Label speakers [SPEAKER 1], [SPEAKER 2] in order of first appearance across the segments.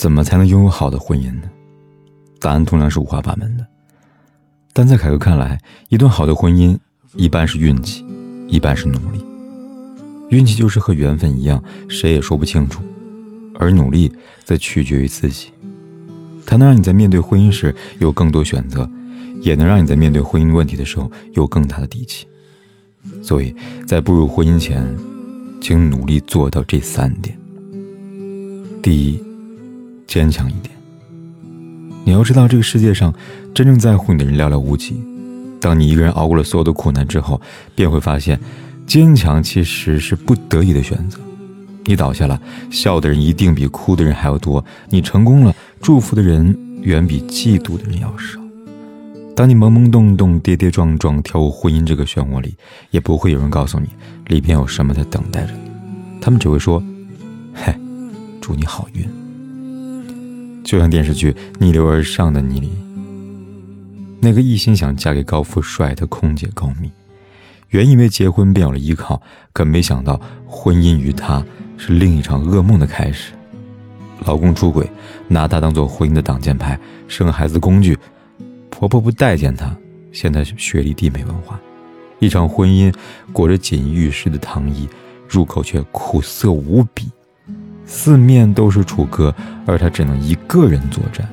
[SPEAKER 1] 怎么才能拥有好的婚姻呢？答案同样是五花八门的。但在凯哥看来，一段好的婚姻一半是运气，一半是努力。运气就是和缘分一样，谁也说不清楚；而努力则取决于自己。它能让你在面对婚姻时有更多选择，也能让你在面对婚姻问题的时候有更大的底气。所以在步入婚姻前，请努力做到这三点。第一。坚强一点。你要知道，这个世界上真正在乎你的人寥寥无几。当你一个人熬过了所有的苦难之后，便会发现，坚强其实是不得已的选择。你倒下了，笑的人一定比哭的人还要多；你成功了，祝福的人远比嫉妒的人要少。当你懵懵懂懂、跌跌撞撞跳入婚姻这个漩涡里，也不会有人告诉你里边有什么在等待着你。他们只会说：“嘿，祝你好运。”就像电视剧《逆流而上》的你里，那个一心想嫁给高富帅的空姐高蜜，原以为结婚便有了依靠，可没想到婚姻与她是另一场噩梦的开始。老公出轨，拿她当做婚姻的挡箭牌，生孩子工具；婆婆不待见她，嫌她学历低没文化。一场婚姻裹着锦衣玉食的糖衣，入口却苦涩无比。四面都是楚歌，而他只能一个人作战。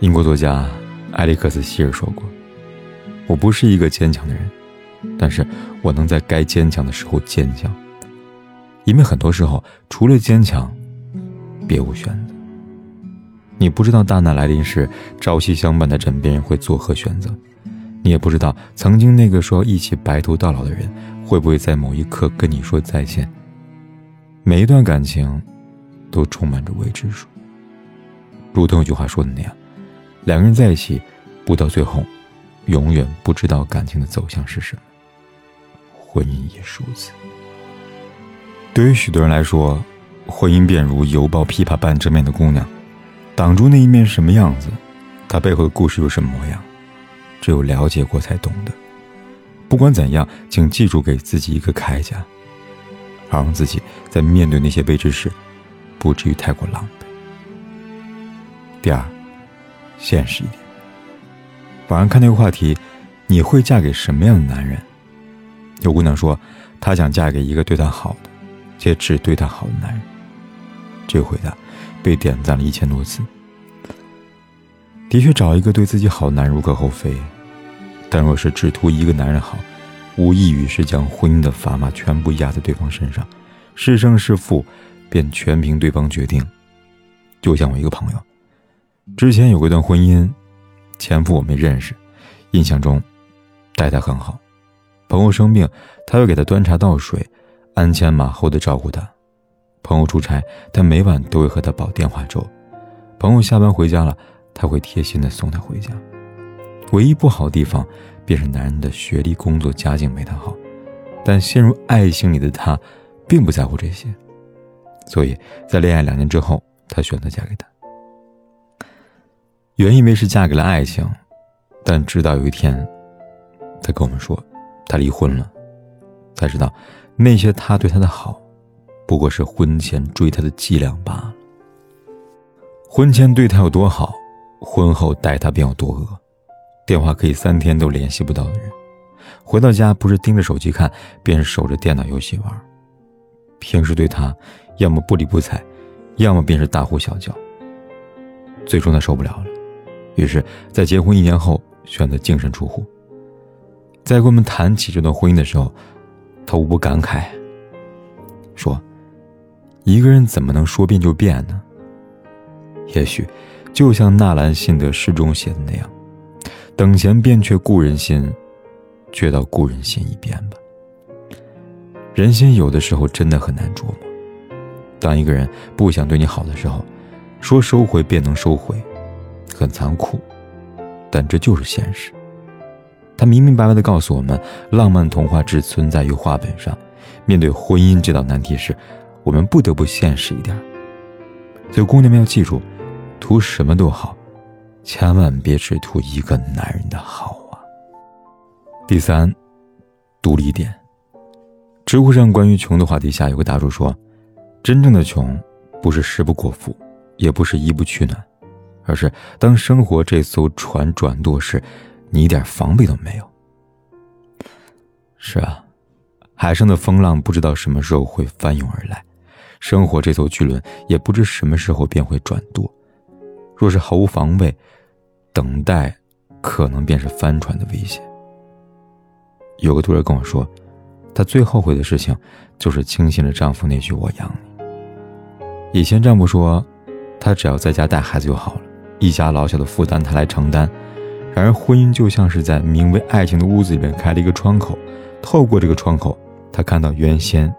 [SPEAKER 1] 英国作家埃里克斯·希尔说过：“我不是一个坚强的人，但是我能在该坚强的时候坚强。因为很多时候，除了坚强，别无选择。你不知道大难来临时，朝夕相伴的枕边人会作何选择，你也不知道曾经那个说要一起白头到老的人，会不会在某一刻跟你说再见。”每一段感情，都充满着未知数。如同有句话说的那样，两个人在一起，不到最后，永远不知道感情的走向是什么。婚姻也是如此。对于许多人来说，婚姻便如犹抱琵琶半遮面的姑娘，挡住那一面是什么样子，她背后的故事又什么模样，只有了解过才懂得。不管怎样，请记住给自己一个铠甲。好让自己在面对那些未知时，不至于太过狼狈。第二，现实一点。网上看那个话题，你会嫁给什么样的男人？有姑娘说，她想嫁给一个对她好的，且只对她好的男人。这个回答被点赞了一千多次。的确，找一个对自己好的男人无可厚非，但若是只图一个男人好，无异于是将婚姻的砝码全部压在对方身上，是胜是负，便全凭对方决定。就像我一个朋友，之前有过一段婚姻，前夫我没认识，印象中待他很好。朋友生病，他会给他端茶倒水，鞍前马后的照顾他。朋友出差，他每晚都会和他煲电话粥。朋友下班回家了，他会贴心的送他回家。唯一不好的地方。便是男人的学历、工作、家境没他好，但陷入爱情里的他，并不在乎这些，所以在恋爱两年之后，她选择嫁给他。原以为是嫁给了爱情，但直到有一天，他跟我们说，他离婚了，才知道那些他对她的好，不过是婚前追她的伎俩罢了。婚前对她有多好，婚后待她便有多恶。电话可以三天都联系不到的人，回到家不是盯着手机看，便是守着电脑游戏玩。平时对他，要么不理不睬，要么便是大呼小叫。最终他受不了了，于是，在结婚一年后选择净身出户。在跟我们谈起这段婚姻的时候，他无不感慨，说：“一个人怎么能说变就变呢？也许，就像纳兰性德诗中写的那样。”等闲变却故人心，却道故人心已变吧。人心有的时候真的很难琢磨。当一个人不想对你好的时候，说收回便能收回，很残酷，但这就是现实。他明明白白的告诉我们，浪漫童话只存在于画本上。面对婚姻这道难题时，我们不得不现实一点。所以，姑娘们要记住，图什么都好，千万别只图一个男人的好啊。第三，独立点。知乎上关于穷的话题下有个答主说：“真正的穷，不是食不果腹，也不是衣不取暖，而是当生活这艘船转舵时，你一点防备都没有。”是啊。海上的风浪不知道什么时候会翻涌而来，生活这艘巨轮也不知什么时候便会转舵。若是毫无防备，等待可能便是翻船的危险。有个读者跟我说，她最后悔的事情就是轻信了丈夫那句“我养你”。以前丈夫说，他只要在家带孩子就好了，一家老小的负担他来承担。然而婚姻就像是在名为爱情的屋子里面开了一个窗口，透过这个窗口。他看到原先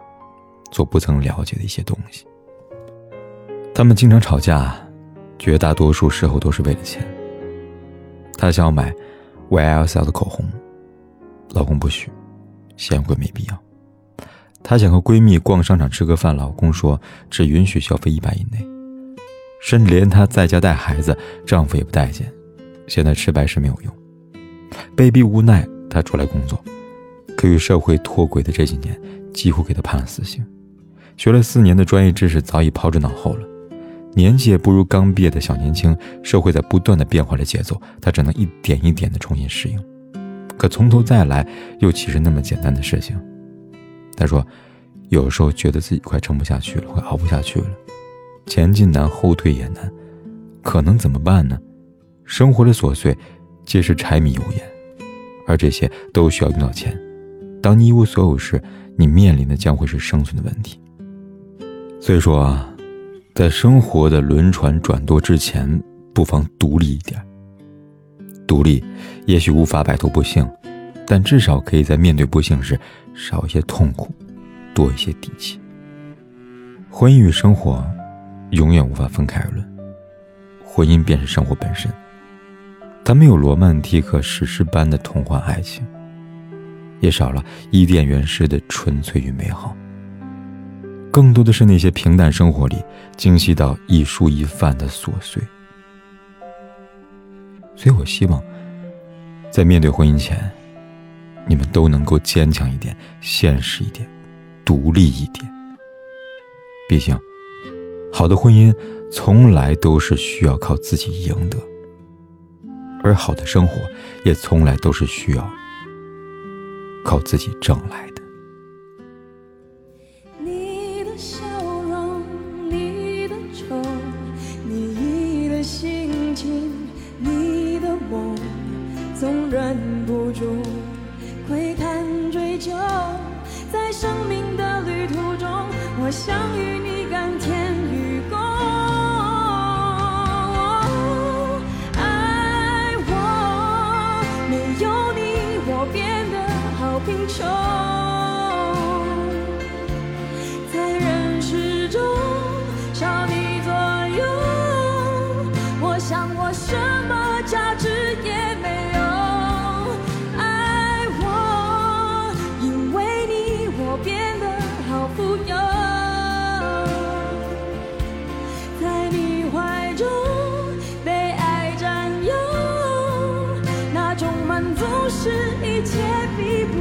[SPEAKER 1] 所不曾了解的一些东西。他们经常吵架，绝大多数时候都是为了钱。她想要买 YSL 的口红，老公不许，嫌贵没必要。她想和闺蜜逛商场吃个饭，老公说只允许消费一百以内。甚至连她在家带孩子，丈夫也不待见。现在吃白食没有用，被逼无奈，她出来工作。可与社会脱轨的这几年，几乎给她判了死刑。学了四年的专业知识早已抛之脑后了，年纪也不如刚毕业的小年轻。社会在不断的变化着节奏，他只能一点一点的重新适应。可从头再来，又岂是那么简单的事情？他说，有时候觉得自己快撑不下去了，快熬不下去了，前进难，后退也难，可能怎么办呢？生活的琐碎，皆是柴米油盐，而这些都需要用到钱。当你一无所有时，你面临的将会是生存的问题。所以说啊，在生活的轮船转舵之前，不妨独立一点。独立，也许无法摆脱不幸，但至少可以在面对不幸时少一些痛苦，多一些底气。婚姻与生活，永远无法分开而论。婚姻便是生活本身，它没有罗曼蒂克史诗般的童话爱情。也少了伊甸园式的纯粹与美好，更多的是那些平淡生活里精细到一蔬一饭的琐碎。所以我希望，在面对婚姻前，你们都能够坚强一点、现实一点、独立一点。毕竟，好的婚姻从来都是需要靠自己赢得，而好的生活也从来都是需要。靠自己挣来的。
[SPEAKER 2] 生命的旅途中，我想与你是一切比不。